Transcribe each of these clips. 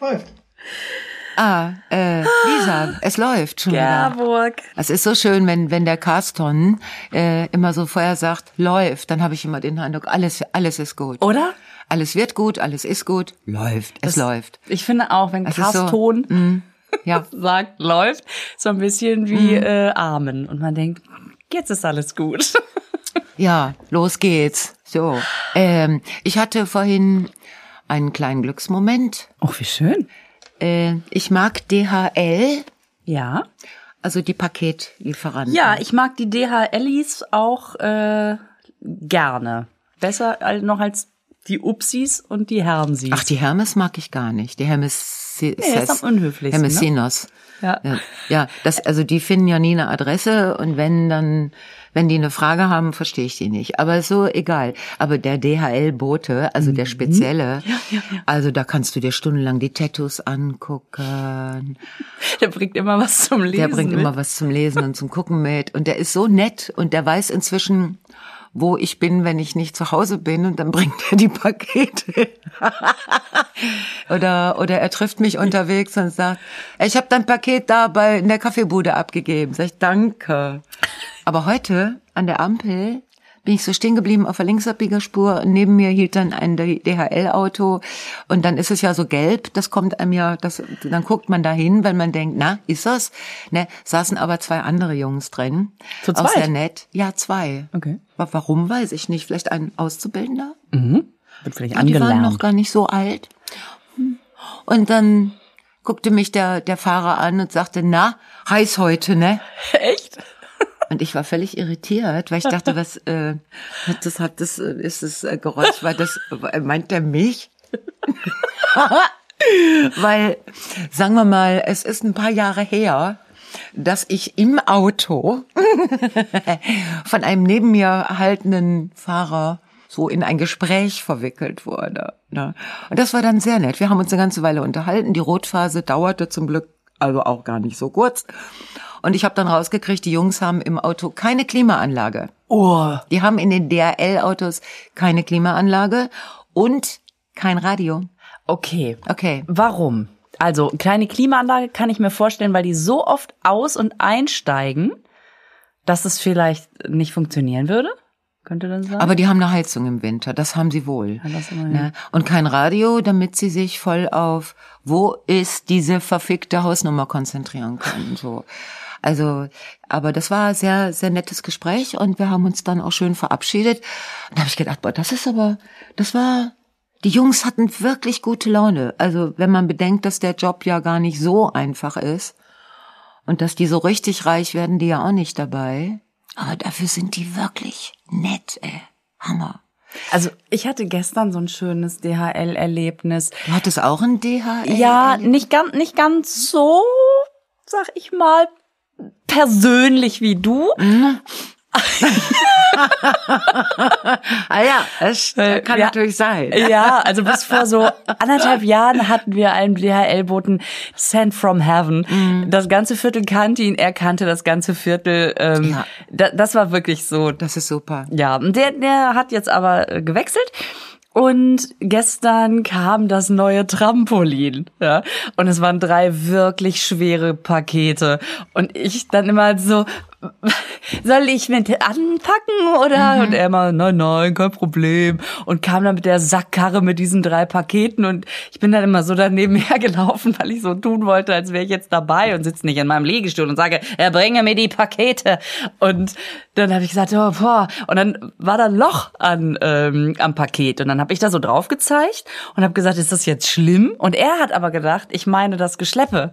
Läuft. Ah, äh, Lisa, es läuft schon wieder. Gerburg. Es ist so schön, wenn wenn der Carston äh, immer so vorher sagt, läuft, dann habe ich immer den Eindruck, alles alles ist gut. Oder? Alles wird gut, alles ist gut, läuft, es läuft. Ich finde auch, wenn Es ist so, Carston mm, ja. sagt, läuft, so ein bisschen wie äh, Amen. Und man denkt, jetzt ist alles gut. Ja, los geht's. So, ähm, ich hatte vorhin einen kleinen Glücksmoment. Oh, wie schön. Äh, ich mag DHL, Ja. also die Paketlieferanten. Ja, ich mag die DHLis auch äh, gerne. Besser noch als die Upsis und die Herrensis. Ach, die Hermes mag ich gar nicht. Die Hermes Nee, ist am unhöflichsten, ne? Ja. Ja, ja, das, also die finden ja nie eine Adresse und wenn dann, wenn die eine Frage haben, verstehe ich die nicht. Aber so egal. Aber der DHL-Bote, also Mhm. der spezielle, also da kannst du dir stundenlang die Tattoos angucken. Der bringt immer was zum Lesen. Der bringt mit. immer was zum Lesen und zum Gucken mit. Und der ist so nett und der weiß inzwischen, wo ich bin, wenn ich nicht zu Hause bin und dann bringt er die Pakete. oder, oder er trifft mich unterwegs und sagt, ich habe dein Paket da bei in der Kaffeebude abgegeben. Sag ich, danke. Aber heute an der Ampel bin ich so stehen geblieben auf der Linksabbiegerspur neben mir hielt dann ein DHL-Auto und dann ist es ja so gelb, das kommt einem ja, das, dann guckt man da hin, weil man denkt, na, ist das? Ne, saßen aber zwei andere Jungs drin. Zu zweit? sehr nett. Ja, zwei. Okay. Wa- Warum, weiß ich nicht. Vielleicht ein Auszubildender? Wird vielleicht Und die waren angelernt. noch gar nicht so alt. Und dann guckte mich der, der Fahrer an und sagte, na, heiß heute, ne? Echt? Und ich war völlig irritiert, weil ich dachte, was äh, hat das hat das äh, ist das äh, Geräusch, war das äh, meint der mich? weil sagen wir mal, es ist ein paar Jahre her, dass ich im Auto von einem neben mir haltenden Fahrer so in ein Gespräch verwickelt wurde. Ne? Und das war dann sehr nett. Wir haben uns eine ganze Weile unterhalten. Die Rotphase dauerte zum Glück also auch gar nicht so kurz. Und ich habe dann rausgekriegt, die Jungs haben im Auto keine Klimaanlage. Oh. Die haben in den DHL-Autos keine Klimaanlage und kein Radio. Okay. Okay. Warum? Also, kleine Klimaanlage kann ich mir vorstellen, weil die so oft aus- und einsteigen, dass es vielleicht nicht funktionieren würde. Könnte dann sein? Aber die haben eine Heizung im Winter, das haben sie wohl. Ja, immer, ja. ne? Und kein Radio, damit sie sich voll auf, wo ist diese verfickte Hausnummer konzentrieren können. So. Also, aber das war ein sehr, sehr nettes Gespräch und wir haben uns dann auch schön verabschiedet. Und da habe ich gedacht, boah, das ist aber, das war, die Jungs hatten wirklich gute Laune. Also, wenn man bedenkt, dass der Job ja gar nicht so einfach ist und dass die so richtig reich werden, die ja auch nicht dabei. Aber dafür sind die wirklich nett, ey. Hammer. Also ich hatte gestern so ein schönes DHL-Erlebnis. Du hattest auch ein DHL? Ja, nicht ganz, nicht ganz so, sag ich mal, persönlich wie du. Ah ja, das Äh, kann ja. natürlich sein. Ja, also bis vor so anderthalb Jahren hatten wir einen DHL-Boten Sent from Heaven. Mhm. Das ganze Viertel kannte ihn, er kannte das ganze Viertel. Ähm, Ja. da, das war wirklich so. Das ist super. Ja, der, der hat jetzt aber äh, gewechselt. Und gestern kam das neue Trampolin, ja. Und es waren drei wirklich schwere Pakete. Und ich dann immer so, soll ich mit anpacken oder? Und er immer, nein, nein, kein Problem. Und kam dann mit der Sackkarre mit diesen drei Paketen und ich bin dann immer so daneben hergelaufen, weil ich so tun wollte, als wäre ich jetzt dabei und sitze nicht in meinem Liegestuhl und sage, er bringe mir die Pakete. Und dann habe ich gesagt, oh, boah. Und dann war da ein Loch an, ähm, am Paket. Und dann habe ich da so drauf gezeigt und habe gesagt, ist das jetzt schlimm? Und er hat aber gedacht, ich meine das Geschleppe.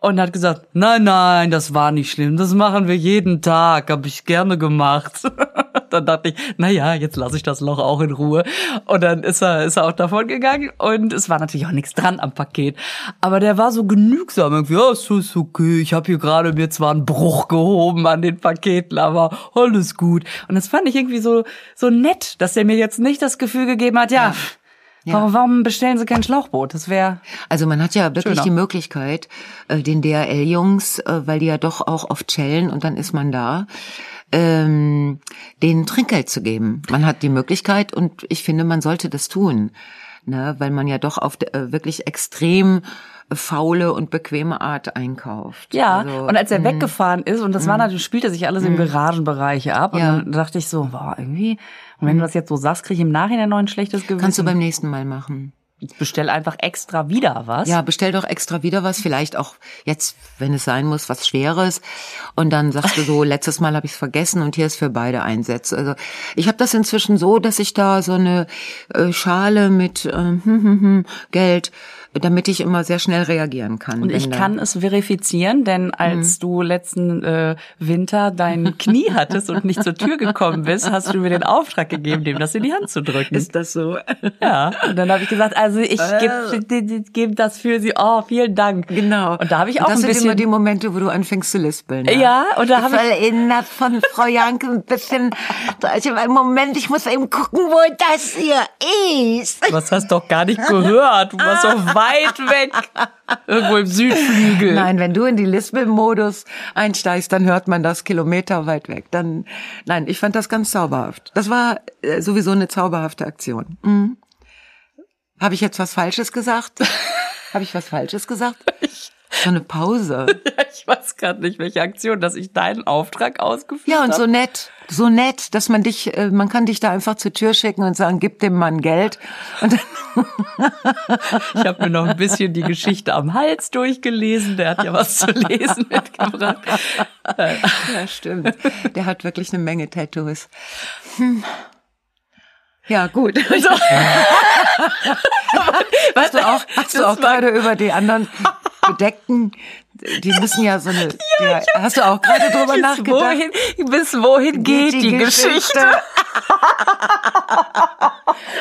Und hat gesagt, nein, nein, das war nicht schlimm. Das machen wir jeden Tag. Habe ich gerne gemacht. dann dachte ich, na ja, jetzt lasse ich das Loch auch in Ruhe. Und dann ist er, ist er auch davon gegangen. Und es war natürlich auch nichts dran am Paket. Aber der war so genügsam. Irgendwie, ja, es ist okay. Ich habe hier gerade mir zwar einen Bruch gehoben an den Paketen, aber alles gut. Und das fand ich irgendwie so, so nett, dass er mir jetzt nicht das Gefühl gegeben hat, ja, Warum, warum bestellen Sie kein Schlauchboot? Das wäre Also man hat ja wirklich Schöner. die Möglichkeit, äh, den DHL-Jungs, äh, weil die ja doch auch oft chillen und dann ist man da, ähm, denen Trinkgeld zu geben. Man hat die Möglichkeit und ich finde, man sollte das tun. ne, weil man ja doch auf äh, wirklich extrem faule und bequeme Art einkauft. Ja, Also, und als er weggefahren ist, und das war natürlich, spielte sich alles im Garagenbereich ab, und Ja. dann dachte ich so, boah, irgendwie, und wenn du das jetzt so sagst, kriege ich im Nachhinein noch ein schlechtes Gewissen. kannst du beim nächsten Mal machen. bestell einfach extra wieder was. Ja, bestell doch extra wieder was, vielleicht auch jetzt, wenn es sein muss, was Schweres. Und dann sagst du so, letztes Mal habe ich es vergessen und hier ist für beide Einsatz. Also ich habe das inzwischen so, dass ich da so eine äh, Schale mit äh, hm, hm, hm, Geld, damit ich immer sehr schnell reagieren kann. Und ich da- kann es verifizieren, denn als du letzten äh, Winter dein Knie hattest und nicht zur Tür gekommen bist, hast du mir den Auftrag gegeben, dem das in die Hand zu drücken. Ist das so? ja. Und dann habe ich gesagt, also ich gebe geb das für Sie. Oh, vielen Dank. Genau. Und da habe ich auch das ein sind bisschen immer die Momente, wo du anfängst zu lispeln. ne? Ja, und da habe ich erinnert von Frau Janke ein bisschen. Also, Moment, ich muss eben gucken, wo das hier ist. Was hast doch gar nicht gehört? Du warst so weit weg. Irgendwo im Südflügel. Nein, wenn du in die Lispel-Modus einsteigst, dann hört man das kilometerweit weg. Dann, nein, ich fand das ganz zauberhaft. Das war äh, sowieso eine zauberhafte Aktion. Mhm. Habe ich jetzt was Falsches gesagt? Habe ich was Falsches gesagt? So eine Pause. Ich weiß gerade nicht, welche Aktion, dass ich deinen Auftrag ausgeführt Ja, und habe. so nett, so nett, dass man dich, äh, man kann dich da einfach zur Tür schicken und sagen, gib dem Mann Geld. Ich habe mir noch ein bisschen die Geschichte am Hals durchgelesen. Der hat ja was zu lesen mitgebracht. ja, stimmt. Der hat wirklich eine Menge Tattoos. Hm. Ja, gut. hast du auch, hast du auch gerade über die anderen Bedeckten, die müssen ja so eine, ja, hast du auch gerade drüber Bis nachgedacht? wohin, bis wohin geht, die, Geschichte?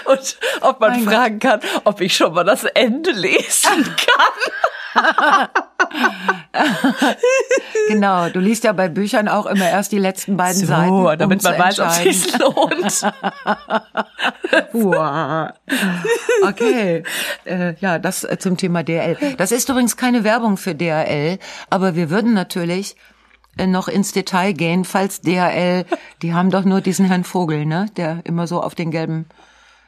Und ob man Mein Gott. fragen kann, ob ich schon mal das Ende lesen kann. Genau, du liest ja bei Büchern auch immer erst die letzten beiden So, Seiten. damit um man zu weiß, ob es lohnt. Wow. Okay, äh, ja, das äh, zum Thema DRL. Das ist übrigens keine Werbung für DRL, aber wir würden natürlich äh, noch ins Detail gehen, falls DRL, die haben doch nur diesen Herrn Vogel, ne, der immer so auf den gelben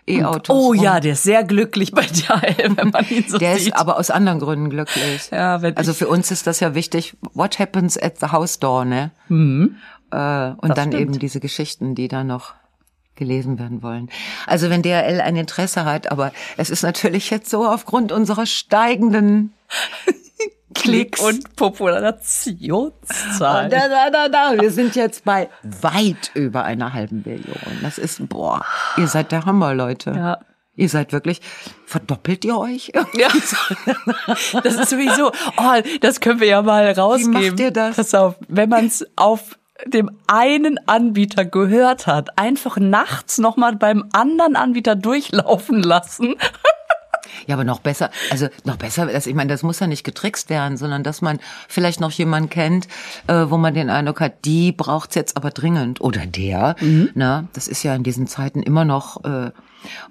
E-Autos. Oh rum- ja, der ist sehr glücklich bei DHL, wenn man ihn so Der sieht. ist aber aus anderen Gründen glücklich. Ja, wenn also für uns ist das ja wichtig. What happens at the house door, ne? Äh, und dann stimmt. eben diese Geschichten, die da noch gelesen werden wollen. Also wenn DRL ein Interesse hat, aber es ist natürlich jetzt so aufgrund unserer steigenden Klick Klicks und Populationszahlen. Da, da, da, da. Wir sind jetzt bei weit über einer halben Billion. Das ist, boah, ihr seid der Hammer, Leute. Ja. Ihr seid wirklich, verdoppelt ihr euch? Ja, das ist sowieso, oh, das können wir ja mal rausgeben. macht ihr das? Pass auf, wenn man es auf dem einen Anbieter gehört hat, einfach nachts nochmal beim anderen Anbieter durchlaufen lassen. Ja, aber noch besser, also noch besser, ich meine, das muss ja nicht getrickst werden, sondern dass man vielleicht noch jemanden kennt, äh, wo man den Eindruck hat, die braucht's jetzt aber dringend oder der, ne? Das ist ja in diesen Zeiten immer noch äh,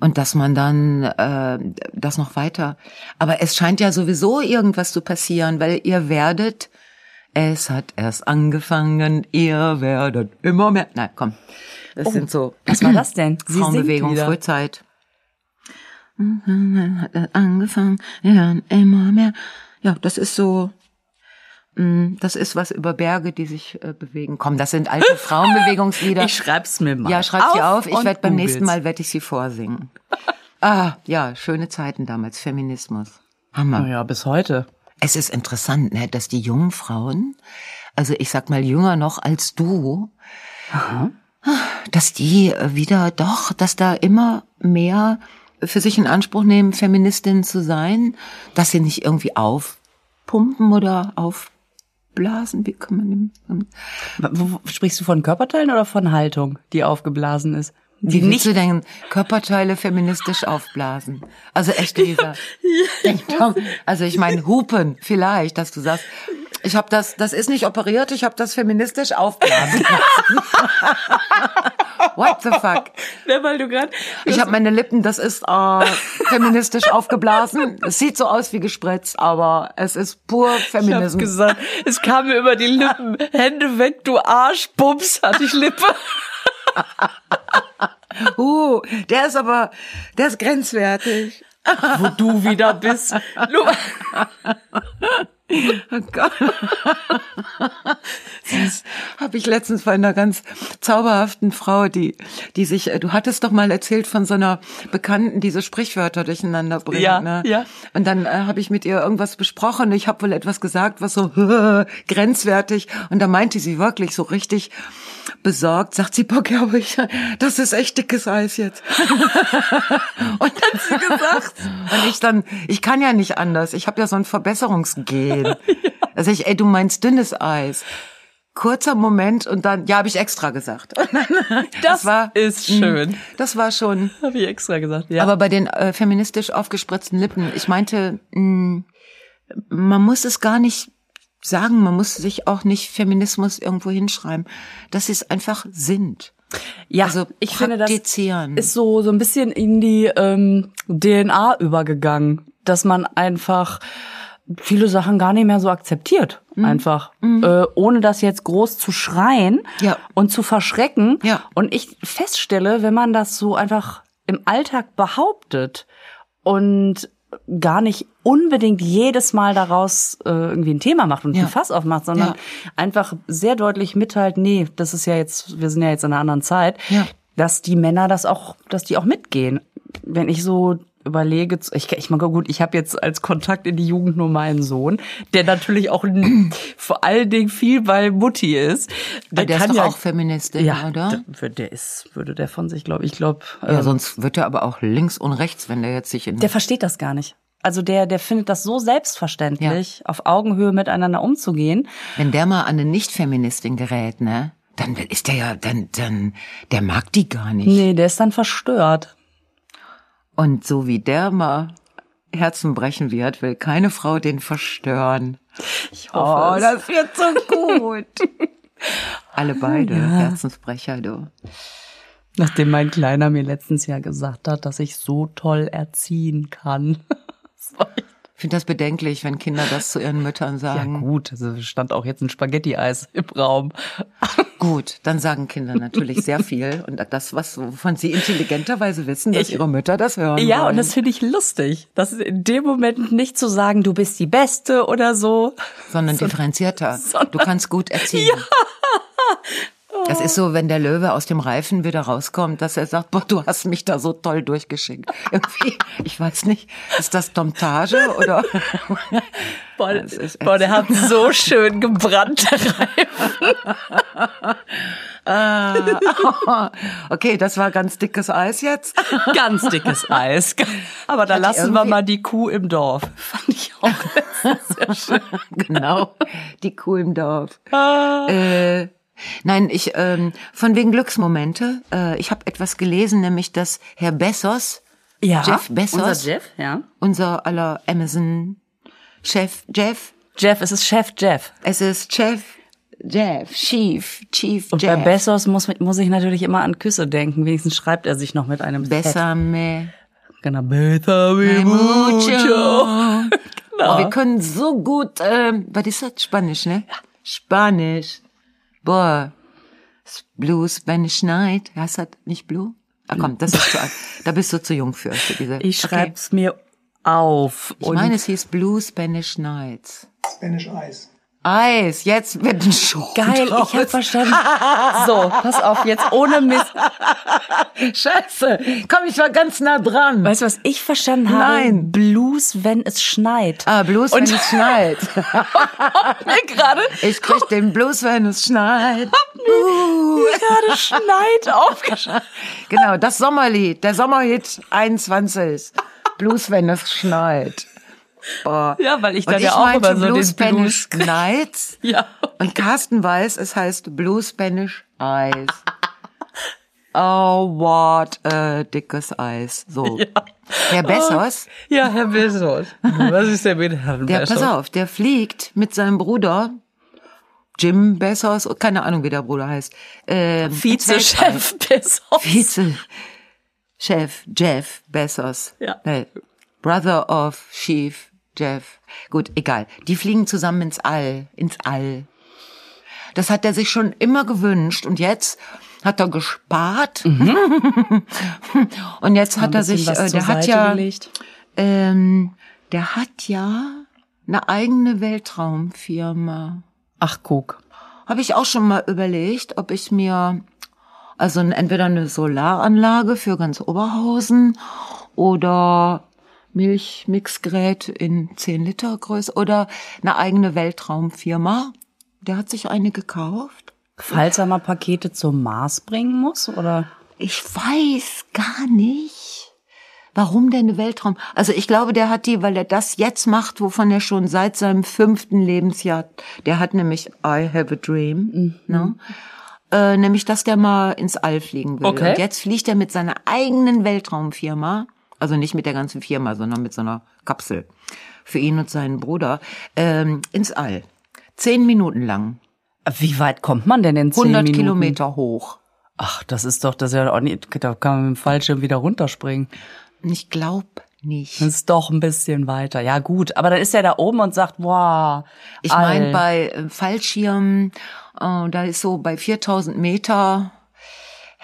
und dass man dann äh, das noch weiter. Aber es scheint ja sowieso irgendwas zu passieren, weil ihr werdet, es hat erst angefangen, ihr werdet immer mehr. Nein, komm, das sind so Was war das denn? Sie wieder. Frühzeit. Hat er angefangen, wir hören immer mehr. Ja, das ist so, mm, das ist was über Berge, die sich äh, bewegen. Komm, das sind alte Frauenbewegungslieder. Ich schreib's mir mal. ja, schreib sie auf. Ich werde beim googel's. nächsten Mal werde ich sie vorsingen. ah, ja, schöne Zeiten damals, Feminismus. Hammer. Ja, bis heute. Es ist interessant, ne, dass die jungen Frauen, also ich sag mal jünger noch als du, dass die äh, wieder doch, dass da immer mehr für sich in Anspruch nehmen, Feministin zu sein, dass sie nicht irgendwie aufpumpen oder aufblasen, wie kann man dem, sprichst du von Körperteilen oder von Haltung, die aufgeblasen ist? Die Wie nicht du denn Körperteile feministisch aufblasen? Also echt, Lisa. Denk doch. Also ich meine, Hupen vielleicht, dass du sagst, ich habe das, das ist nicht operiert, ich habe das feministisch aufblasen lassen. What the fuck? Ja, weil du gerade Ich habe meine Lippen, das ist äh, feministisch aufgeblasen. Es sieht so aus wie gespritzt, aber es ist pur Ich hab's Feminismus. gesagt. Es kam mir über die Lippen. Hände weg, du Arsch, Bums, hatte ich Lippe. Uh, der ist aber, der ist grenzwertig. wo du wieder bist. Oh Gott. Das habe ich letztens bei einer ganz zauberhaften Frau, die, die sich, äh, du hattest doch mal erzählt von so einer Bekannten, die so Sprichwörter durcheinander bringt. Ja, ne? ja. Und dann äh, habe ich mit ihr irgendwas besprochen. Ich habe wohl etwas gesagt, was so grenzwertig. Und da meinte sie wirklich so richtig besorgt, sagt sie, Bock, ja, aber ich, das ist echt dickes Eis jetzt. und hat sie gesagt. Und ich dann, ich kann ja nicht anders. Ich habe ja so ein Verbesserungsgen. Also ich, ey, du meinst dünnes Eis. Kurzer Moment und dann, ja, habe ich extra gesagt. Das ist schön. mh, Das war schon. Habe ich extra gesagt. Ja. Aber bei den äh, feministisch aufgespritzten Lippen, ich meinte, mh, man muss es gar nicht sagen, man muss sich auch nicht Feminismus irgendwo hinschreiben, dass sie es einfach sind. ja, also ich finde, das ist so so ein bisschen in die ähm, DNA übergegangen, dass man einfach viele Sachen gar nicht mehr so akzeptiert, Mhm. einfach, äh, ohne das jetzt groß zu schreien Ja. und zu verschrecken. Ja. Und ich feststelle, wenn man das so einfach im Alltag behauptet und gar nicht unbedingt jedes Mal daraus äh, irgendwie ein Thema macht und Ja. ein Fass aufmacht, sondern Ja. einfach sehr deutlich mitteilt, nee, das ist ja jetzt, wir sind ja jetzt in einer anderen Zeit, Ja. dass die Männer das auch, dass die auch mitgehen. Wenn ich so überlege, ich, ich meine, gut, ich habe jetzt als Kontakt in die Jugend nur meinen Sohn, der natürlich auch vor allen Dingen viel bei Mutti ist. der ist kann doch ja, auch Feministin, ja, oder? Der, der ist, würde der von sich, glaube ich, glaube, Ja, sonst wird er aber auch links und rechts, wenn der jetzt sich in der versteht das gar nicht. Also der, der findet das so selbstverständlich, auf Augenhöhe miteinander umzugehen. wenn der mal an eine Nicht-Feministin gerät, ne, dann ist der ja, dann, dann, der mag die gar nicht. Nee, der ist dann verstört. Und so wie der mal Herzen brechen wird, will keine Frau den verstören. Ich Oh, es. das wird so gut. Alle beide Herzensbrecher, du. Nachdem mein Kleiner mir letztens ja gesagt hat, dass ich so toll erziehen kann. Das war echt- Ich finde das bedenklich, wenn Kinder das zu ihren Müttern ja sagen. gut, also stand auch jetzt ein Spaghetti-Eis im Raum. Gut, dann sagen Kinder natürlich sehr viel und das, was wovon sie intelligenterweise wissen, dass Ich- ihre Mütter das hören Ja, wollen. und das finde ich lustig. Das ist in dem Moment nicht zu sagen, du bist die Beste oder so. sondern differenzierter. sondern- du kannst gut erziehen. Das ist so, wenn der Löwe aus dem Reifen wieder rauskommt, dass er sagt, boah, du hast mich da so toll durchgeschickt. Irgendwie, ich weiß nicht, ist das Domtage oder? Boah, boah der hat so schön gebrannt, der Reifen. Okay, das war ganz dickes Eis jetzt. Ganz dickes Eis. Aber da Hat lassen wir mal die Kuh im Dorf. Fand ich auch sehr schön. genau, die Kuh im Dorf. Äh, nein, ich ähm, von wegen Glücksmomente. Äh, ich habe etwas gelesen, nämlich dass Herr Bezos, Ja, Jeff Bezos, unser Jeff, ja. unser aller Amazon-Chef Jeff, Jeff, es ist Chef Jeff. es ist Chef Jeff, Chief, Chief Und Jeff. bei Bezos muss, muss ich natürlich immer an Küsse denken. Wenigstens schreibt er sich noch mit einem Z. Besame Genau. Besame mucho. Genau. Oh, wir können so gut, ähm, was ist das? Spanisch, ne? Spanisch. Boah. Blue Spanish Night. Heißt das nicht Blue? Ah komm, das ist zu alt. Da bist du zu jung für. für diese. Ich Okay. schreib's mir auf. Ich meine, es hieß Blue Spanish Nights. Spanish Ice. Eis, jetzt wird ein Schuh Geil, draus. ich hab verstanden. So, pass auf, jetzt ohne Mist. Scheiße, komm, ich war ganz nah dran. Weißt du, was ich verstanden habe? Nein. Blues, wenn es schneit. Ah, Blues, wenn Und- es schneit. Mir gerade Ich krieg den Blues, wenn es schneit. Uh. gerade schneit aufgeschrieben. Genau, das Sommerlied, der Sommerhit 21. Blues, wenn es schneit. Boah. Ja, weil ich Und dann ja auch meinte immer so Blues den Blues. Spanish Nights. Ja. Und Carsten weiß, es heißt Blue Spanish Eyes. Oh, what a dickes Eis. So. Herr Bessos, Ja, Herr Bezos. Was ist denn mit Herrn der, Bezos? pass auf, der fliegt mit seinem Bruder, Jim Bessos, keine Ahnung, wie der Bruder heißt. Ähm. Vize-Chef Bezos. Vize-Chef Jeff Bezos. Ja. Brother of Chief Jeff. Gut, egal. Die fliegen zusammen ins All, ins All. Das hat er sich schon immer gewünscht und jetzt hat er gespart. und jetzt hat er Mhm. sich, äh, der hat Seite ja, gelegt. Ähm, der hat ja eine eigene Weltraumfirma. Ach, guck. Habe ich auch schon mal überlegt, ob ich mir also entweder eine Solaranlage für ganz Oberhausen oder Milchmixgerät in 10 Liter Größe oder eine eigene Weltraumfirma. Der hat sich eine gekauft. Falls er mal Pakete zum Mars bringen muss, oder? Ich weiß gar nicht. Warum denn eine Weltraum? Also ich glaube, der hat die, weil er das jetzt macht, wovon er schon seit seinem fünften Lebensjahr, der hat nämlich I Have a Dream, mhm. ne? Äh, nämlich, dass der mal ins All fliegen will. Okay. Und jetzt fliegt er mit seiner eigenen Weltraumfirma, also nicht mit der ganzen Firma, sondern mit so einer Kapsel für ihn und seinen Bruder, ähm, ins All. Zehn Minuten lang. Wie weit kommt man denn in zehn 100 Minuten? Kilometer hoch. Ach, das ist doch, das ist ja auch nicht, da kann man mit dem Fallschirm wieder runterspringen. Ich glaub nicht. Das ist doch ein bisschen weiter. Ja, gut. Aber dann ist er da oben und sagt, wow. Ich meine, bei äh, Fallschirmen, äh, da ist so bei 4000 Meter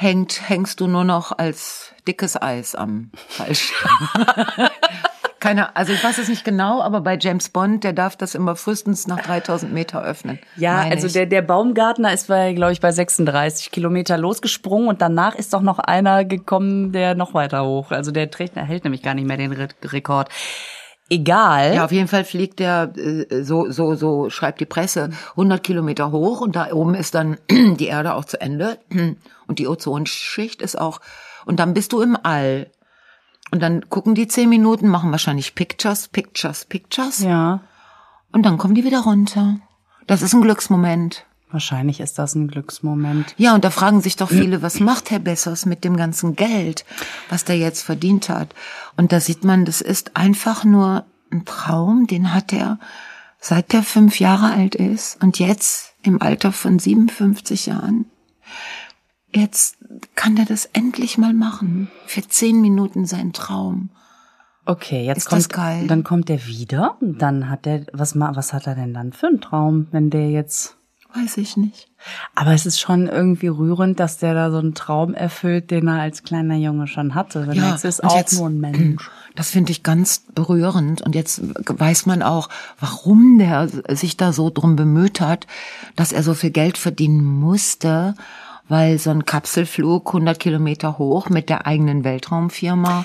hängt, hängst du nur noch als dickes Eis am Fallschirm. Keine, also ich weiß es nicht genau, aber bei James Bond, der darf das immer frühestens nach 3000 Meter öffnen. Ja, also ich. der, der Baumgartner ist bei, glaube ich, bei 36 Kilometer losgesprungen und danach ist doch noch einer gekommen, der noch weiter hoch. Also der trägt, er hält nämlich gar nicht mehr den Re Rekord. Egal. Ja, auf jeden Fall fliegt der, äh, so, so, so schreibt die Presse, 100 Kilometer hoch und da oben ist dann die Erde auch zu Ende und die Ozonschicht ist auch, und dann bist du im All. Und dann gucken die zehn Minuten, machen wahrscheinlich Pictures, Pictures, Pictures. Ja. Und dann kommen die wieder runter. Das ist ein Glücksmoment. Wahrscheinlich ist das ein Glücksmoment. Ja, und da fragen sich doch viele, was macht Herr Bessers mit dem ganzen Geld, was der jetzt verdient hat? Und da sieht man, das ist einfach nur ein Traum, den hat er seit er fünf Jahre alt ist und jetzt im Alter von 57 Jahren. Jetzt kann er das endlich mal machen. Für zehn Minuten sein Traum. Okay, jetzt Ist kommt, das geil? dann kommt er wieder. Dann hat er, was, was hat er denn dann für einen Traum, wenn der jetzt Weiß ich nicht. Aber es ist schon irgendwie rührend, dass der da so einen Traum erfüllt, den er als kleiner Junge schon hatte. Denn jetzt ist auch jetzt- nur ein Mensch. Das finde ich ganz berührend. Und jetzt weiß man auch, warum der sich da so drum bemüht hat, dass er so viel Geld verdienen musste, weil so ein Kapselflug 100 Kilometer hoch mit der eigenen Weltraumfirma,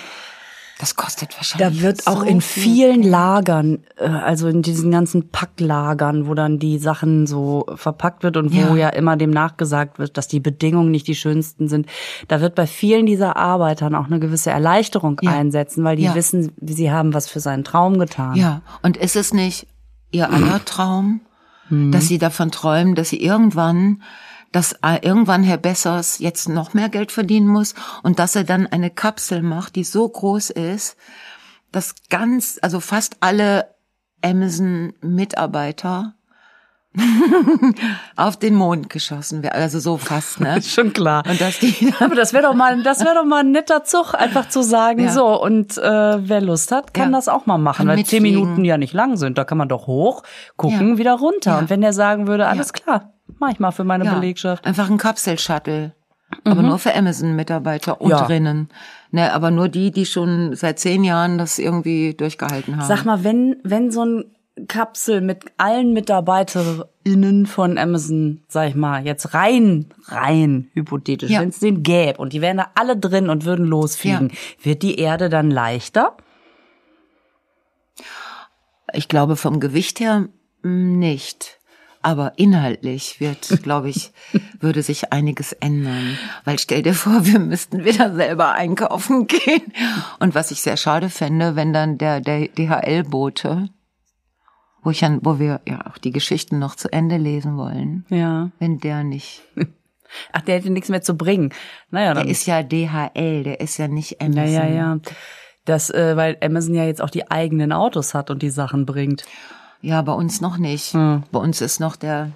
das kostet wahrscheinlich Da wird auch so in viel vielen Lagern, äh, also in diesen ganzen Packlagern, wo dann die Sachen so verpackt wird und wo Ja. ja immer dem nachgesagt wird, dass die Bedingungen nicht die schönsten sind, da wird bei vielen dieser Arbeitern auch eine gewisse Erleichterung Ja. einsetzen, weil die Ja. wissen, sie haben was für seinen Traum getan. Ja, und ist es nicht ihr aller Traum, dass sie davon träumen, dass sie irgendwann, dass äh, irgendwann Herr Bessers jetzt noch mehr Geld verdienen muss und dass er dann eine Kapsel macht, die so groß ist, dass ganz, also fast alle Amazon-Mitarbeiter auf den Mond geschossen werden, also so fast, ne? Ist schon klar. Und dass die Aber das wäre doch mal, das wäre doch mal ein netter Zug, einfach zu sagen, Ja. so und äh, wer Lust hat, kann Ja. das auch mal machen, Kann weil zehn. Minuten ja nicht lang sind. Da kann man doch hoch gucken, Ja. wieder runter. Und wenn der sagen würde, alles klar, mach ich mal für meine Ja, Belegschaft. Einfach ein Kapselshuttle. Aber nur für Amazon-Mitarbeiter und Mhm. Ja. drinnen. Ne, aber nur die, die schon seit zehn Jahren das irgendwie durchgehalten haben. Sag mal, wenn wenn so ein Kapsel mit allen MitarbeiterInnen von Amazon, sag ich mal, jetzt rein, rein hypothetisch, Ja. wenn es den gäbe und die wären da alle drin und würden losfliegen, wird die Erde dann leichter? Ich glaube, vom Gewicht her mh, nicht. Aber inhaltlich wird, glaube ich, würde sich einiges ändern. Weil stell dir vor, wir müssten wieder selber einkaufen gehen. Und was ich sehr schade fände, wenn dann der, der DHL-Bote, wo ich an, wo wir ja auch die Geschichten noch zu Ende lesen wollen, Ja. wenn der nicht Ach, der hätte nichts mehr zu bringen. Naja, dann Der ist ja DHL, der ist ja nicht Amazon. Ja, ja, ja. Das, äh, weil Amazon ja jetzt auch die eigenen Autos hat und die Sachen bringt. Ja, bei uns noch nicht. Hm. Bei uns ist noch der.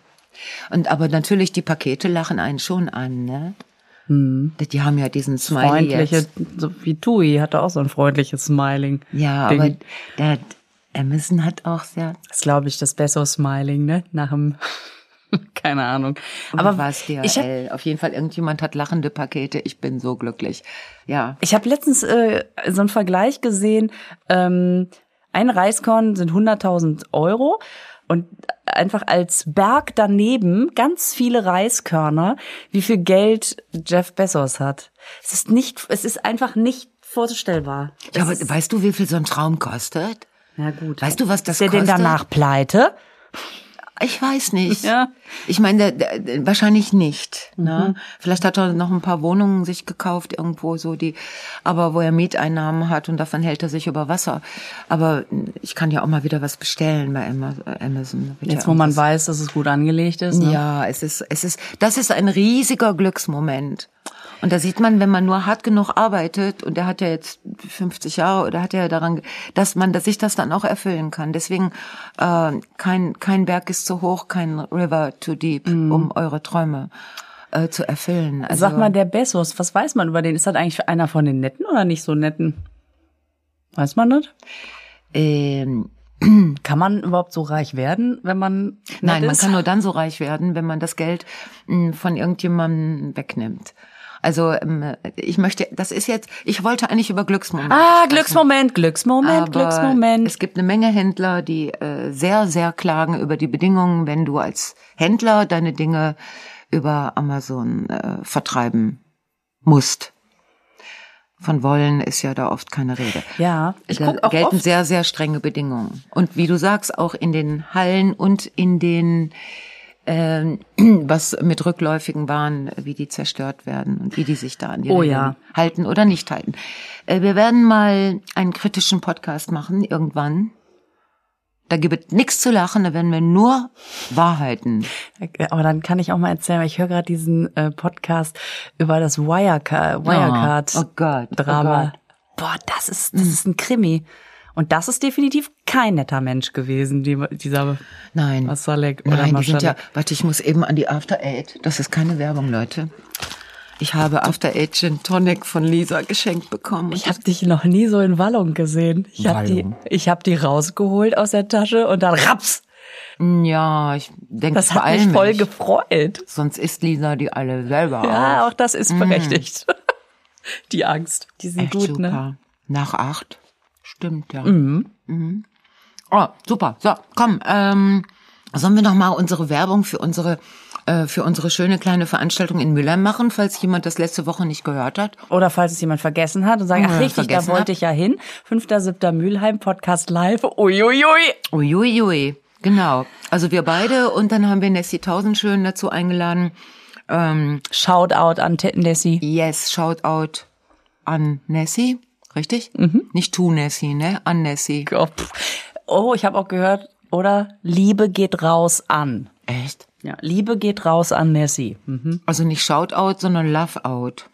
Und aber natürlich die Pakete lachen einen schon an, ne? Die haben ja diesen Smiley Hm. Freundliche, jetzt. so wie Tui hatte auch so ein freundliches Smiling. Ja, Ding. aber der Amazon hat auch sehr. Das ist, glaube ich, das bessere Smiling, ne? Nach dem Keine Ahnung. Aber Aber was DHL? hab, Auf jeden Fall, irgendjemand hat lachende Pakete. Ich bin so glücklich. Ja. ich hab letztens äh, so einen Vergleich gesehen. Ähm, ein Reiskorn sind 100.000 Euro und einfach als Berg daneben ganz viele Reiskörner, wie viel Geld Jeff Bezos hat. Es ist nicht, es ist einfach nicht vorstellbar. ja aber Es weißt du, wie viel so ein Traum kostet? Ja gut. Weißt du, was das ist der denn kostet? danach pleite? Ich weiß nicht. Ja. Ich meine, der, der, wahrscheinlich nicht. Mhm. Ne? Vielleicht hat er noch ein paar Wohnungen sich gekauft irgendwo so die, aber wo er Mieteinnahmen hat und davon hält er sich über Wasser. Aber ich kann ja auch mal wieder was bestellen bei Ama- Amazon. Jetzt, wo man weiß, dass es gut angelegt ist. Ne? Ja, es ist, es ist, das ist ein riesiger Glücksmoment. Und da sieht man, wenn man nur hart genug arbeitet, und er hat ja jetzt 50 Jahre oder hat ja daran, dass man dass sich das dann auch erfüllen kann. Deswegen äh, kein kein Berg ist zu hoch, kein River too deep, um eure Träume äh, zu erfüllen. Also, Sag mal, der Bezos, was weiß man über den? Ist das eigentlich einer von den Netten oder nicht so Netten? Weiß man das? ähm, Kann man überhaupt so reich werden, wenn man Nein, man ist? kann nur dann so reich werden, wenn man das Geld mh, von irgendjemandem wegnimmt. Also ähm, ich möchte, das ist jetzt, ich wollte eigentlich über Glücksmomente Ah, sprechen. Glücksmoment, Glücksmoment, Aber Glücksmoment. Es gibt eine Menge Händler, die äh, sehr, sehr klagen über die Bedingungen, wenn du als Händler deine Dinge über Amazon äh, vertreiben musst. Von wollen ist ja da oft keine Rede. Ja, ich da guck auch gelten oft. sehr, sehr strenge Bedingungen. Und wie du sagst, auch in den Hallen und in den was mit rückläufigen Bahnen, wie die zerstört werden und wie die sich da an die Oh ja. halten oder nicht halten. Äh, wir werden mal einen kritischen Podcast machen irgendwann. Da gibt es nichts zu lachen, da werden wir nur Wahrheiten. Aber dann kann ich auch mal erzählen, weil ich höre gerade diesen äh, Podcast über das Wirecard, Wirecard Oh, oh Gott, oh Drama. Gott. Boah, das ist das ist ein Krimi. Und das ist definitiv kein netter Mensch gewesen, die, dieser Nein. Masalek oder Nein, die sind ja, warte, ich muss eben an die After Eight. Das ist keine Werbung, Leute. Ich habe After Eight Gin Tonic von Lisa geschenkt bekommen. Ich habe dich noch nie so in Wallung gesehen. Ich habe die, ich habe die rausgeholt aus der Tasche und dann raps. ja, ich denke Das hat mich voll nicht. gefreut. Sonst isst Lisa die alle selber Ja, auf. auch das ist berechtigt. Die Angst, die sind Echt gut, super. ne? Nach acht? Stimmt, ja. Mhm. Oh, super. So, komm, ähm, sollen wir noch mal unsere Werbung für unsere äh, für unsere schöne kleine Veranstaltung in Mülheim machen, falls jemand das letzte Woche nicht gehört hat? Oder falls es jemand vergessen hat und sagen, ach Oder richtig, da wollte hat. ich ja hin. 5.7. Mülheim, Podcast live. Uiuiui. Uiuiui, genau. Also wir beide und dann haben wir Nessie Tausendschön dazu eingeladen. Ähm, Shoutout an Nessie. yes, shout out an Nessie, richtig? Nicht to Nessie, ne? An Nessie. Oh, oh ich habe auch gehört, oder? Liebe geht raus an. Echt? Ja, Liebe geht raus an Nessie. Mhm. Also nicht shout out, sondern love out.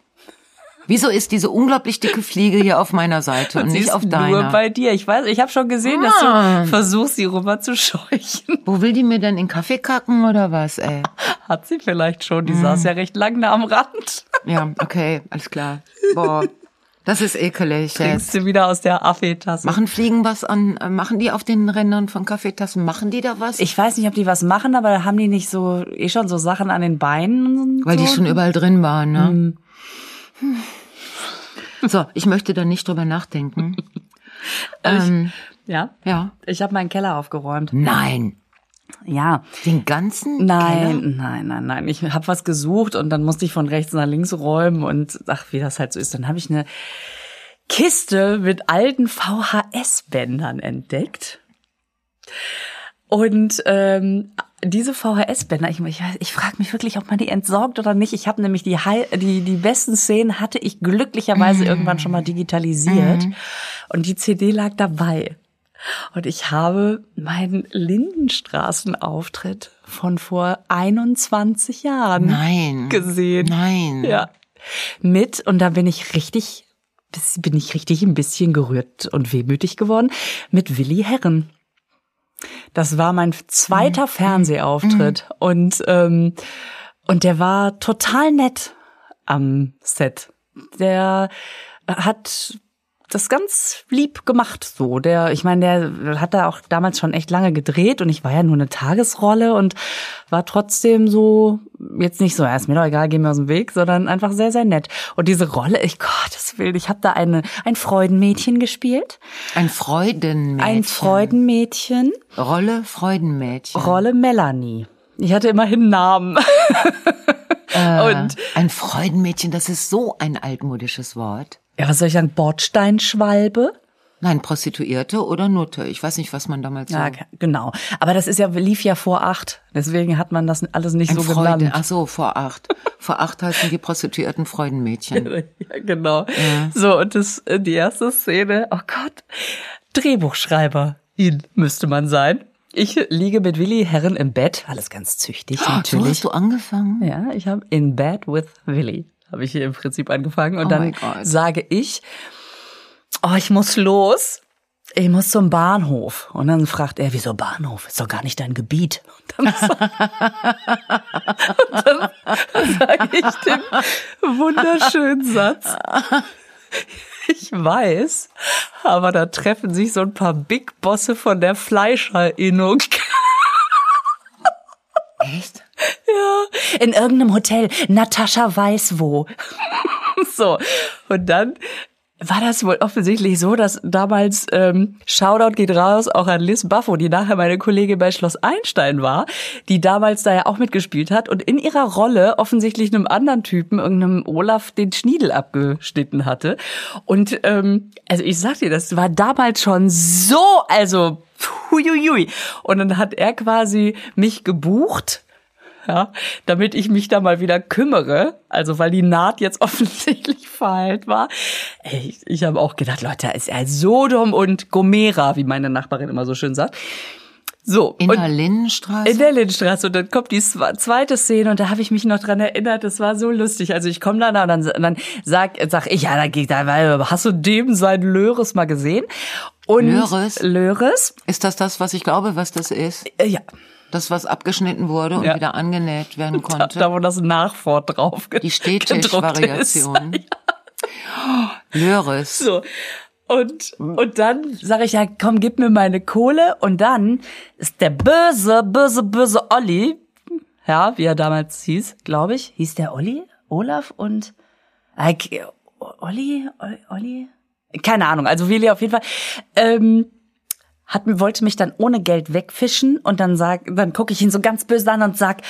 Wieso ist diese unglaublich dicke Fliege hier auf meiner Seite und Sie nicht auf nur deiner? bei dir. Ich weiß, ich habe schon gesehen, dass Ah. du versuchst, sie rüber zu scheuchen. Wo will die mir denn in den Kaffee kacken oder was, ey? Hat sie vielleicht schon. Hm. Die saß ja recht lang da am Rand. Ja, okay, alles klar. Boah, das ist ekelig. Trinkst Jetzt. du wieder aus der Affee-Tasse. Machen Fliegen was an, äh, machen die auf den Rändern von Kaffeetassen, machen die da was? Ich weiß nicht, ob die was machen, aber haben die nicht so eh schon so Sachen an den Beinen? Und Weil so? die schon überall drin waren, ne? So, ich möchte da nicht drüber nachdenken. ähm, Ja. ja. Ich habe meinen Keller aufgeräumt. Nein. Ja. Den ganzen Nein, Keller? nein, nein, nein. Ich habe was gesucht und dann musste ich von rechts nach links räumen und ach, wie das halt so ist. Dann habe ich eine Kiste mit alten VHS-Bändern entdeckt. Und ähm, diese VHS-Bänder, ich, ich, ich frage mich wirklich, ob man die entsorgt oder nicht. Ich habe nämlich die, die die besten Szenen hatte ich glücklicherweise irgendwann schon mal digitalisiert und die CD lag dabei. Und ich habe meinen Lindenstraßenauftritt von vor 21 Jahren Nein. gesehen. Nein. Ja. Mit, und da bin ich richtig, bin ich richtig ein bisschen gerührt und wehmütig geworden, mit Willi Herren. Das war mein zweiter Fernsehauftritt und ähm, und der war total nett am Set. Der hat das ganz lieb gemacht so. Der, ich meine, der hat da auch damals schon echt lange gedreht und ich war ja nur eine Tagesrolle und war trotzdem so, jetzt nicht so, ja, ist mir doch egal, geh mir aus dem Weg, sondern einfach sehr, sehr nett. Und diese Rolle, ich Gottes Willen, ich habe da eine, ein Freudenmädchen gespielt. Ein Freudenmädchen. Ein Freudenmädchen. Rolle Freudenmädchen. Rolle Melanie. Ich hatte immerhin einen Namen. Äh, und ein Freudenmädchen, das ist so ein altmodisches Wort. Ja, was soll ich sagen, Bordsteinschwalbe? Nein, Prostituierte oder Nutte. Ich weiß nicht, was man damals so. Ja, genau. Aber das ist ja, lief ja vor acht. Deswegen hat man das alles nicht Ein so Freude. genannt. Ach so, vor acht. vor acht heißen die Prostituierten Freudenmädchen. Ja, genau. So, und das, äh, die erste Szene, oh Gott, Drehbuchschreiber, ihn müsste man sein. Ich liege mit Willi Herren im Bett, alles ganz züchtig So natürlich. hast du angefangen? Ja, ich habe In Bed with Willy, habe ich hier im Prinzip angefangen. Und Oh dann sage ich, oh, ich muss los. Ich muss zum Bahnhof. Und dann fragt er, wieso Bahnhof? Ist doch gar nicht dein Gebiet. Und dann, und dann sage ich den wunderschönen Satz. Ich weiß, aber da treffen sich so ein paar Big Bosse von der Fleischerinnung. Echt? Ja, in irgendeinem Hotel. Natascha weiß wo. so. Und dann war das wohl offensichtlich so, dass damals ähm, Shoutout geht raus auch an Liz Buffo, die nachher meine Kollegin bei Schloss Einstein war, die damals da ja auch mitgespielt hat und in ihrer Rolle offensichtlich einem anderen Typen, irgendeinem Olaf, den Schniedel abgeschnitten hatte. Und ähm, also ich sag dir, das war damals schon so, also huiuiui. Und dann hat er quasi mich gebucht ja, damit ich mich da mal wieder kümmere. Also weil die Naht jetzt offensichtlich verheilt war. Ey, ich, ich habe auch gedacht, Leute, da ist ja Sodom und Gomera, wie meine Nachbarin immer so schön sagt. So, In der Linnenstraße? in der Lindstraße und dann kommt die zwe- zweite Szene und da habe ich mich noch dran erinnert, das war so lustig. Also ich komme da und dann, dann sag, sag ich, ja, da geht da, weil- hast du dem sein Löres mal gesehen? Und Löres? Löres, ist das das, was ich glaube, was das ist? äh, ja, Das, was abgeschnitten wurde und Ja. wieder angenäht werden da, konnte? da wo das Nachwort drauf die. Stehtischvariation. Löres. So. Und, und dann sage ich ja, komm, gib mir meine Kohle. Und dann ist der böse, böse, böse Olli, ja, wie er damals hieß, glaube ich, hieß der Olli, Olaf und äh, Olli, Olli? Keine Ahnung, also Willi auf jeden Fall. Ähm, hat, wollte mich dann ohne Geld wegfischen und dann sag, dann gucke ich ihn so ganz böse an und sag,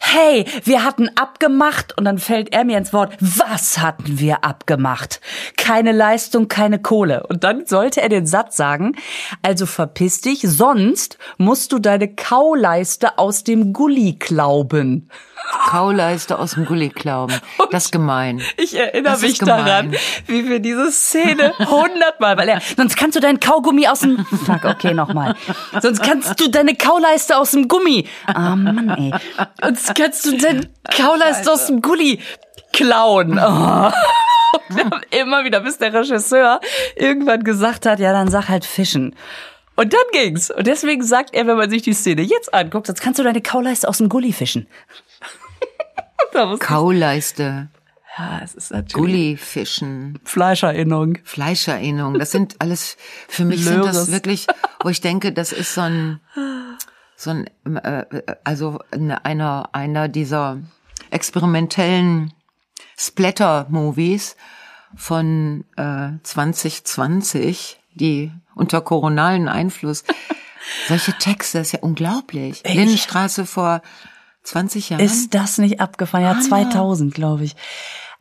hey, wir hatten abgemacht und dann fällt er mir ins Wort, was hatten wir abgemacht? Keine Leistung, keine Kohle. Und dann sollte er den Satz sagen, also verpiss dich, sonst musst du deine Kauleiste aus dem Gully klauben. Kauleiste aus dem Gully klauben. Das ist gemein. Ich erinnere mich daran, wie wir diese Szene hundertmal, weil er, sonst kannst du deinen Kaugummi aus dem, fuck, okay, nochmal. Sonst kannst du deine Kauleiste aus dem Gummi. Ah, Mann, ey. Sonst kannst du deine Kauleiste aus dem Gulli klauen. Oh. Immer wieder, bis der Regisseur irgendwann gesagt hat, ja, dann sag halt fischen. Und dann ging's. Und deswegen sagt er, wenn man sich die Szene jetzt anguckt, sonst kannst du deine Kauleiste aus dem Gulli fischen. Kauleiste, ja, es ist natürlich Gullifischen, Fleischerinnung. Fleischerinnung. Das sind alles, für mich sind Löres. das wirklich, wo ich denke, das ist so ein, so ein, äh, also eine- einer, einer dieser experimentellen Splatter-Movies von äh, 2020, die unter koronalen Einfluss, solche Texte, das ist ja unglaublich. Lindenstraße vor 20 Jahren. Ist das nicht abgefahren? Ja, 2000, glaube ich.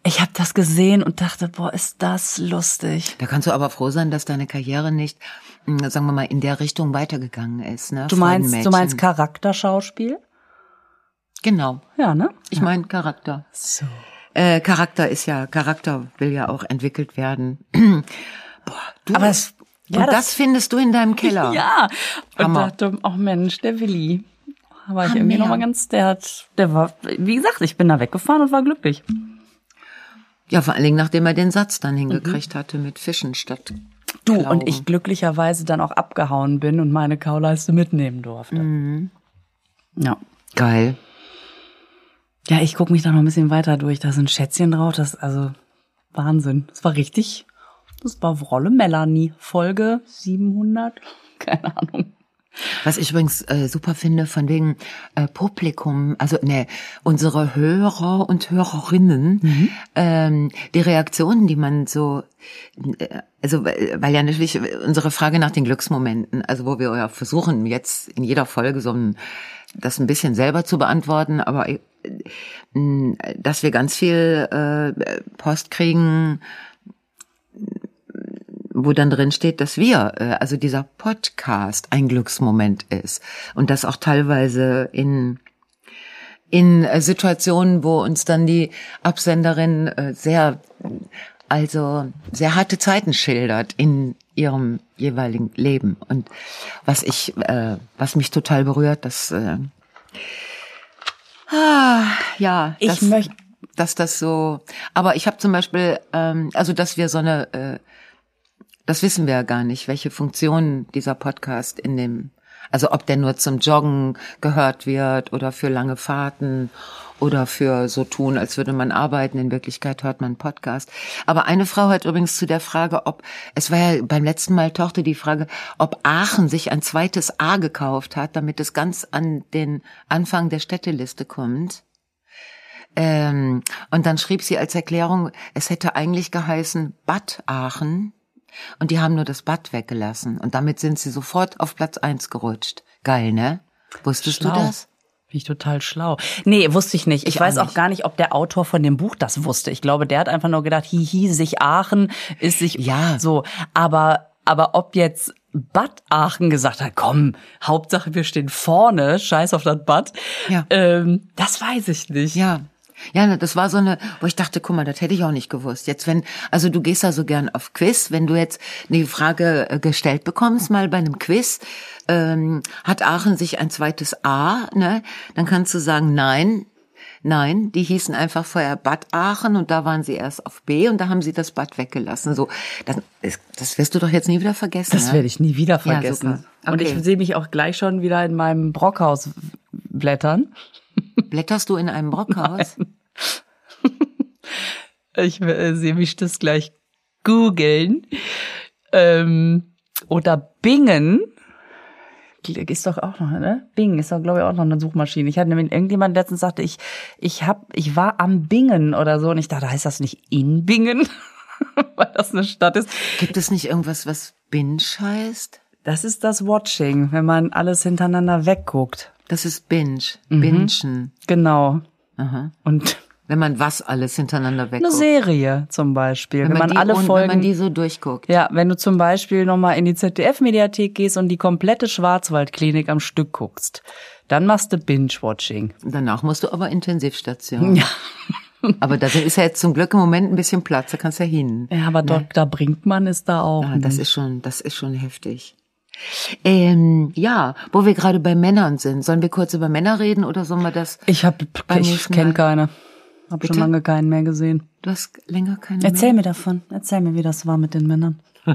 Ich habe das gesehen und dachte, boah, ist das lustig. Da kannst du aber froh sein, dass deine Karriere nicht, mh, sagen wir mal, in der Richtung weitergegangen ist. Ne? Du meinst, du meinst Charakterschauspiel? Genau. Ja, ne? Ich meine Charakter. So. Äh, Charakter ist ja, Charakter will ja auch entwickelt werden. Boah, du. Aber es, und das, findest du in deinem Keller. Ja. Und Hammer. dachte, ach Mensch, der Willi. Da war ich Ah, irgendwie mehr. noch mal ganz, der hat, der war, wie gesagt, ich bin da weggefahren und war glücklich. Ja, vor allen Dingen, nachdem er den Satz dann hingekriegt hatte mit Fischen statt. Du, Glauben. und ich glücklicherweise dann auch abgehauen bin und meine Kauleiste mitnehmen durfte. Mhm. Ja. Geil. Ja, ich gucke mich da noch ein bisschen weiter durch. Da sind Schätzchen drauf. Das also Wahnsinn. Das war richtig Das war Rolle Melanie, Folge 700, keine Ahnung. Was ich übrigens äh, super finde von wegen äh, Publikum, also ne, unsere Hörer und Hörerinnen, mhm. ähm, die Reaktionen, die man so, äh, also weil ja natürlich unsere Frage nach den Glücksmomenten, also wo wir ja versuchen jetzt in jeder Folge so ein, das ein bisschen selber zu beantworten, aber äh, dass wir ganz viel äh, Post kriegen wo dann drin steht, dass wir, äh, also dieser Podcast ein Glücksmoment ist. Und das auch teilweise in in äh, Situationen, wo uns dann die Absenderin äh, sehr also sehr harte Zeiten schildert in ihrem jeweiligen Leben. Und was ich äh, was mich total berührt, dass äh, ah, ja ich möchte dass das so aber ich habe zum Beispiel ähm, also dass wir so eine äh, das wissen wir ja gar nicht, welche Funktion dieser Podcast in dem, also ob der nur zum Joggen gehört wird oder für lange Fahrten oder für so tun, als würde man arbeiten. In Wirklichkeit hört man Podcast. Aber eine Frau hat übrigens zu der Frage, ob, es war ja beim letzten Mal tauchte die Frage, ob Aachen sich ein zweites A gekauft hat, damit es ganz an den Anfang der Städteliste kommt. Ähm, und dann schrieb sie als Erklärung, es hätte eigentlich geheißen Bad Aachen. Und die haben nur das Bad weggelassen. Und damit sind sie sofort auf Platz eins gerutscht. Geil, ne? Wusstest schlau. du das? Bin ich total schlau. Nee, wusste ich nicht. Ich, ich weiß auch, nicht. auch gar nicht, ob der Autor von dem Buch das wusste. Ich glaube, der hat einfach nur gedacht, hihi, sich Aachen ist sich ja so. Aber, aber ob jetzt Bad Aachen gesagt hat, komm, Hauptsache wir stehen vorne, scheiß auf das Bad. Ja. Ähm, das weiß ich nicht. Ja, ja, das war so eine, wo ich dachte, guck mal, das hätte ich auch nicht gewusst. Jetzt, wenn, also du gehst da so gern auf Quiz, wenn du jetzt eine Frage äh, gestellt bekommst, mal bei einem Quiz, ähm, hat Aachen sich ein zweites A, ne? Dann kannst du sagen, nein, Nein, die hießen einfach vorher Bad Aachen und da waren sie erst auf B und da haben sie das Bad weggelassen. So, das, das wirst du doch jetzt nie wieder vergessen. Das ne? werde ich nie wieder vergessen. Ja, okay. Und ich sehe mich auch gleich schon wieder in meinem Brockhaus blättern. Blätterst du in einem Brockhaus? ich äh, sehe mich das gleich googeln. Ähm, oder Bingen. Ist doch auch noch, ne? Bing ist doch, glaube ich, auch noch eine Suchmaschine. Ich hatte nämlich irgendjemand letztens sagte, ich, ich hab, ich war am Bingen oder so und ich dachte, heißt das nicht in Bingen? Weil das eine Stadt ist. Gibt es nicht irgendwas, was Binge heißt? Das ist das Watching, wenn man alles hintereinander wegguckt. Das ist Binge. Mhm. Bingen. Genau. Aha. Und wenn man was alles hintereinander wegguckt. Eine Serie zum Beispiel. Wenn, wenn man, man alle Folgen. Wenn man die so durchguckt. Ja, wenn du zum Beispiel nochmal in die ZDF-Mediathek gehst und die komplette Schwarzwaldklinik am Stück guckst, dann machst du Binge-Watching. Danach musst du aber Intensivstation. Ja. aber da ist ja jetzt zum Glück im Moment ein bisschen Platz, da kannst du ja hin. Ja, aber ne? Dr. Brinkmann ist da auch. Ja, das ist schon, das ist schon heftig. Ähm, ja, wo wir gerade bei Männern sind. Sollen wir kurz über Männer reden oder sollen wir das? Ich habe, ich kenne keine. Hab schon lange keinen mehr gesehen. Du hast länger keinen Erzähl mehr? mir davon. Erzähl mir, wie das war mit den Männern.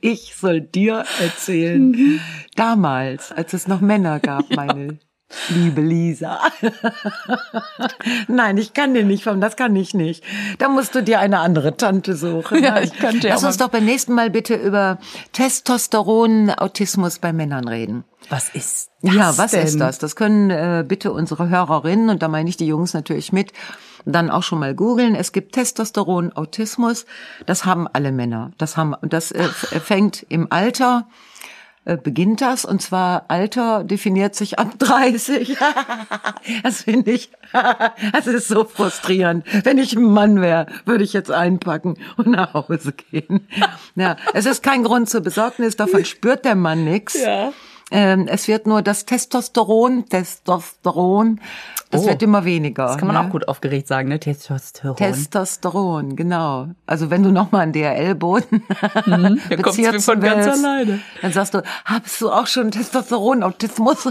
ich soll dir erzählen, damals, als es noch Männer gab, meine Liebe Lisa. Nein, ich kann dir nicht vom, das kann ich nicht. Da musst du dir eine andere Tante suchen. Ja, ich kann dir Lass uns doch beim nächsten Mal bitte über Testosteron, Autismus bei Männern reden. Was ist das Ja, was denn? ist das? Das können äh, bitte unsere Hörerinnen, und da meine ich die Jungs natürlich mit, dann auch schon mal googeln. Es gibt Testosteron, Autismus. Das haben alle Männer. Das haben, das äh, fängt im Alter beginnt das und zwar Alter definiert sich ab 30. das finde ich, das ist so frustrierend. Wenn ich ein Mann wäre, würde ich jetzt einpacken und nach Hause gehen. Ja, es ist kein Grund zur Besorgnis, davon spürt der Mann nichts. Ja. Ähm, es wird nur das Testosteron, Testosteron, das oh, wird immer weniger. Das kann man ne? auch gut aufgeregt sagen, ne? Testosteron. Testosteron, genau. Also wenn du nochmal einen DRL-Boden mhm, der kommt von willst, ganz alleine. Dann sagst du, hast du auch schon Testosteron-Autismus?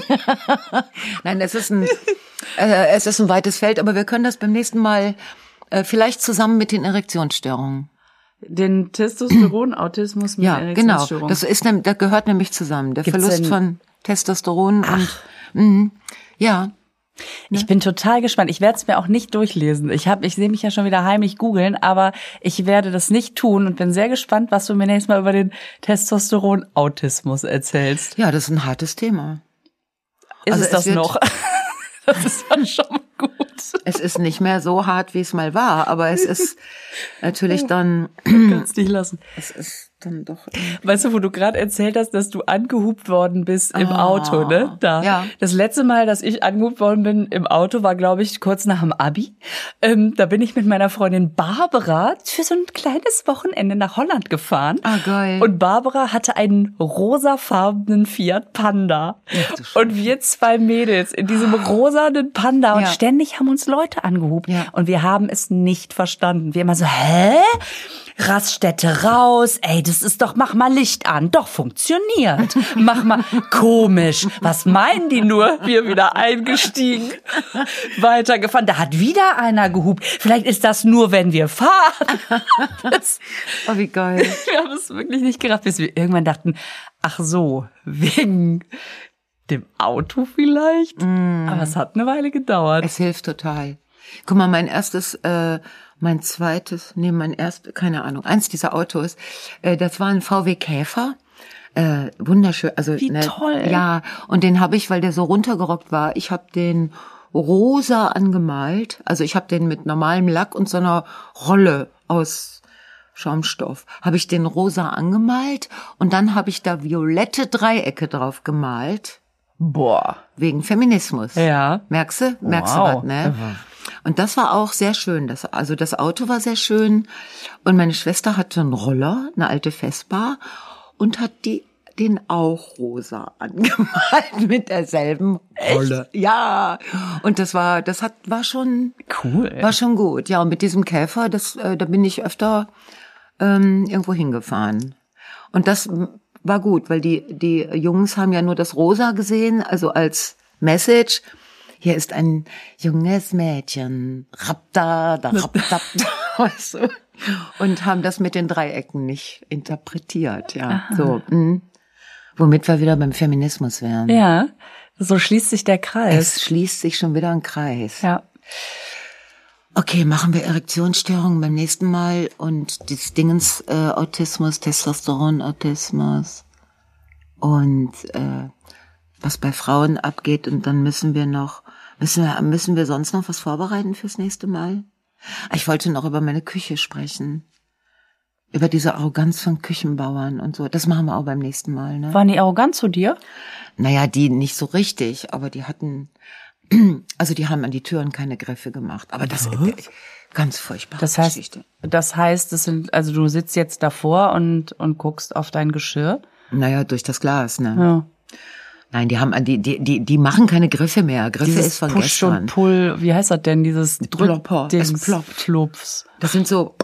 Nein, es ist ein, äh, es ist ein weites Feld, aber wir können das beim nächsten Mal äh, vielleicht zusammen mit den Erektionsstörungen den Testosteron-Autismus mit Ja, genau. Das ist, das gehört nämlich zusammen. Der Gibt's Verlust von Testosteron Ach. und, mh, ja. Ich bin total gespannt. Ich werde es mir auch nicht durchlesen. Ich habe, ich sehe mich ja schon wieder heimlich googeln, aber ich werde das nicht tun und bin sehr gespannt, was du mir nächstes Mal über den Testosteron-Autismus erzählst. Ja, das ist ein hartes Thema. Ist Also es es das noch? Das ist dann schon mal gut. Es ist nicht mehr so hart, wie es mal war, aber es ist natürlich dann, Kannst dich lassen. es ist dann doch. Weißt du, wo du gerade erzählt hast, dass du angehupt worden bist im Ah, Auto, ne? Da. ja. Das letzte Mal, dass ich angehupt worden bin im Auto, war, glaube ich, kurz nach dem Abi. Ähm, da bin ich mit meiner Freundin Barbara für so ein kleines Wochenende nach Holland gefahren. Ah, geil. Und Barbara hatte einen rosafarbenen Fiat Panda. und wir zwei Mädels in diesem rosanen Panda. Und Ja. ständig haben uns Leute angehupt. Ja. Und wir haben es nicht verstanden. Wir immer so, hä? Raststätte raus, ey, das ist doch, mach mal Licht an, doch funktioniert. Mach mal, komisch, was meinen die nur? Wir wieder eingestiegen, weitergefahren, da hat wieder einer gehupt. Vielleicht ist das nur, wenn wir fahren. Das, Oh, wie geil. wir haben es wirklich nicht gerafft, bis wir irgendwann dachten, ach so, wegen dem Auto vielleicht? Aber es hat eine Weile gedauert. Es hilft total. Guck mal, mein erstes, äh, mein zweites, nee, mein erst, keine Ahnung, eins dieser Autos, äh, das war ein VW Käfer. Äh, wunderschön, also Wie toll. Ja, und den habe ich, weil der so runtergerockt war. Ich habe den rosa angemalt. Also ich habe den mit normalem Lack und so einer Rolle aus Schaumstoff. Habe ich den rosa angemalt und dann habe ich da violette Dreiecke drauf gemalt Boah. wegen Feminismus. Ja. Merkst du? Merkst Wow. du was, ne? Und das war auch sehr schön. Das, also das Auto war sehr schön. Und meine Schwester hatte einen Roller, eine alte Vespa, und hat die den auch rosa angemalt mit derselben Rolle. Ja. Und das war, das hat, war schon, Cool. war schon gut. Ja, und mit diesem Käfer, das, äh, da bin ich öfter ähm, irgendwo hingefahren. Und das war gut, weil die, die Jungs haben ja nur das Rosa gesehen, also als Message. Hier ist ein junges Mädchen. Rapta, da rapta, du? Und haben das mit den Dreiecken nicht interpretiert, ja. So, mh. Womit wir wieder beim Feminismus wären. Ja. So schließt sich der Kreis. Es schließt sich schon wieder ein Kreis. Ja. Okay, machen wir Erektionsstörungen beim nächsten Mal und des Dingens äh, Autismus, Testosteron-Autismus und äh, was bei Frauen abgeht und dann müssen wir noch müssen wir müssen wir sonst noch was vorbereiten fürs nächste Mal? Ich wollte noch über meine Küche sprechen. Über diese Arroganz von Küchenbauern und so. Das machen wir auch beim nächsten Mal, ne? Waren die arrogant zu dir? Naja, die nicht so richtig, aber die hatten, also die haben an die Türen keine Griffe gemacht. Aber das ist ganz furchtbar. Das heißt, Geschichte. das heißt, das sind, also du sitzt jetzt davor und, und guckst auf dein Geschirr. Naja, durch das Glas, ne? Ja. Nein, die haben, die, die, die, die machen keine Griffe mehr. Griffe ist von Push gestern. und Pull, wie heißt das denn, dieses Plopper, Drückdings, es ploppt. Plups. Das sind so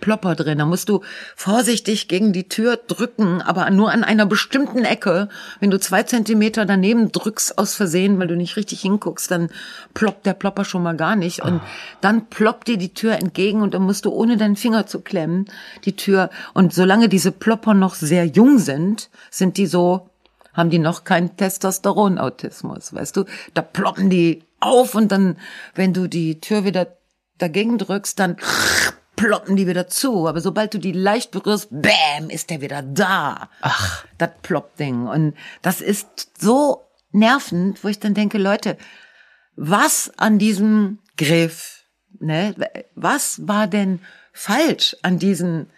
Plopper drin. Da musst du vorsichtig gegen die Tür drücken, aber nur an einer bestimmten Ecke. Wenn du zwei Zentimeter daneben drückst aus Versehen, weil du nicht richtig hinguckst, dann ploppt der Plopper schon mal gar nicht. Und dann ploppt dir die Tür entgegen und dann musst du ohne deinen Finger zu klemmen die Tür. Und solange diese Plopper noch sehr jung sind, sind die so, haben die noch keinen Testosteronautismus, weißt du? Da ploppen die auf und dann, wenn du die Tür wieder dagegen drückst, dann ploppen die wieder zu. Aber sobald du die leicht berührst, bam, ist der wieder da. Ach. Das Plopp-Ding. Und das ist so nervend, wo ich dann denke, Leute, was an diesem Griff, ne, was war denn falsch an diesen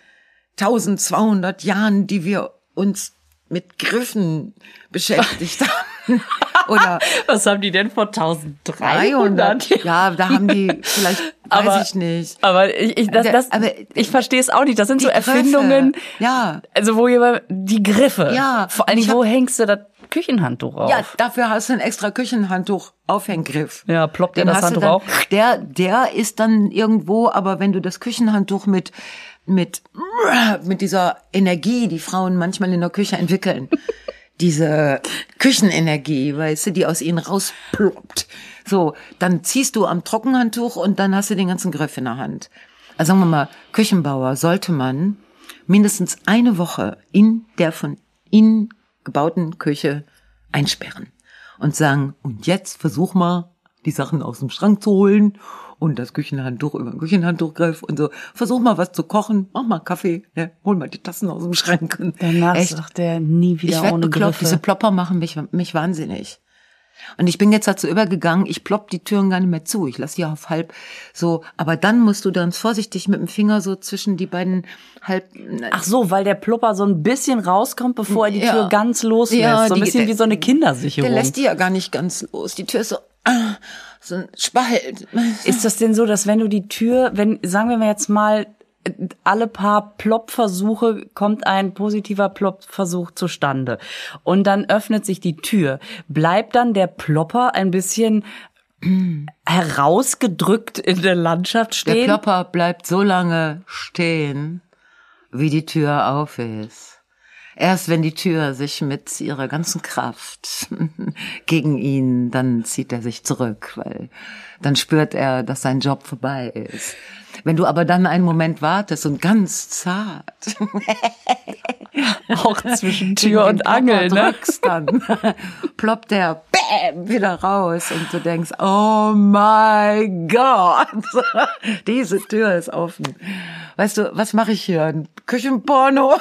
1200 Jahren, die wir uns mit Griffen beschäftigt haben? Oder Was haben die denn vor 1300? 300? Ja, da haben die vielleicht, weiß Aber- ich nicht. Aber ich, ich, das, das, aber- ich verstehe es auch nicht. Das sind so Die Griffe. Erfindungen. Ja. Also wo jemand, die Griffe. Ja. Vor allen Dingen, hab- wo hängst du das Küchenhandtuch auf? Ja, dafür hast du ein extra Küchenhandtuch Aufhänggriff. Ja, ploppt dir das Handtuch dann, auf? Der, der ist dann irgendwo, aber wenn du das Küchenhandtuch mit, mit, mit dieser Energie, die Frauen manchmal in der Küche entwickeln, diese Küchenenergie, weißt du, die aus ihnen rausploppt. So, dann ziehst du am Trockenhandtuch und dann hast du den ganzen Griff in der Hand. Also sagen wir mal, Küchenbauer sollte man mindestens eine Woche in der von ihnen gebauten Küche einsperren und sagen, und jetzt versuch mal die Sachen aus dem Schrank zu holen und das Küchenhandtuch über den Küchenhandtuchgriff und so. Versuch mal was zu kochen, mach mal Kaffee, ne? hol mal die Tassen aus dem Schrank. Und Danach echt, sagt der nie wieder ich werd ohne bekloppt, Griffe. diese Plopper machen mich, mich wahnsinnig. Und ich bin jetzt dazu übergegangen, ich plopp die Türen gar nicht mehr zu. Ich lasse die auf halb so. Aber dann musst du ganz vorsichtig mit dem Finger so zwischen die beiden halb. Ach so, weil der Plopper so ein bisschen rauskommt, bevor er die Ja. Tür ganz loslässt. Ja, so ein die- bisschen der- wie so eine Der Kindersicherung. lässt die ja gar nicht ganz los. Die Tür ist so, ah, so ein Spalt. Ist das denn so, dass wenn du die Tür, wenn, sagen wir mal jetzt mal, alle paar Plopp-Versuche kommt ein positiver Plopp-Versuch zustande. Und dann öffnet sich die Tür. Bleibt dann der Plopper ein bisschen herausgedrückt in der Landschaft Der stehen? Plopper bleibt so lange stehen, wie die Tür auf ist. Erst wenn die Tür sich mit ihrer ganzen Kraft gegen ihn, dann zieht er sich zurück, weil dann spürt er, dass sein Job vorbei ist. Wenn du aber dann einen Moment wartest und ganz zart Auch zwischen Tür und Angel, ne? drückst, dann ploppt der Bäm wieder raus und du denkst, oh my God, diese Tür ist offen. Weißt du, was mache ich hier? Ein Küchenporno?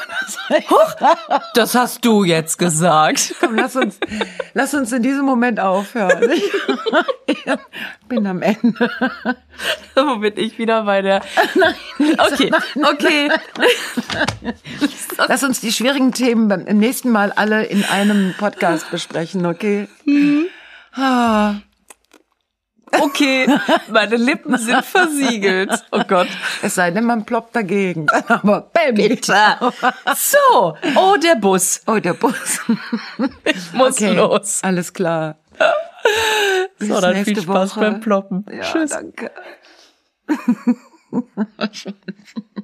Das hast du jetzt gesagt. Komm, lass uns, lass uns in diesem Moment aufhören. Ich bin am Ende. Wo bin ich wieder bei der? Okay, okay. Lass uns die schwierigen Themen beim im nächsten Mal alle in einem Podcast besprechen, okay? Ah. Okay, meine Lippen sind versiegelt. Oh Gott. Es sei denn, man ploppt dagegen. Aber bam. Bitte. So, oh, der Bus. Oh, der Bus. Ich muss Okay, los. alles klar. Bis So, dann viel Spaß Woche. beim Ploppen. Ja, Tschüss. danke.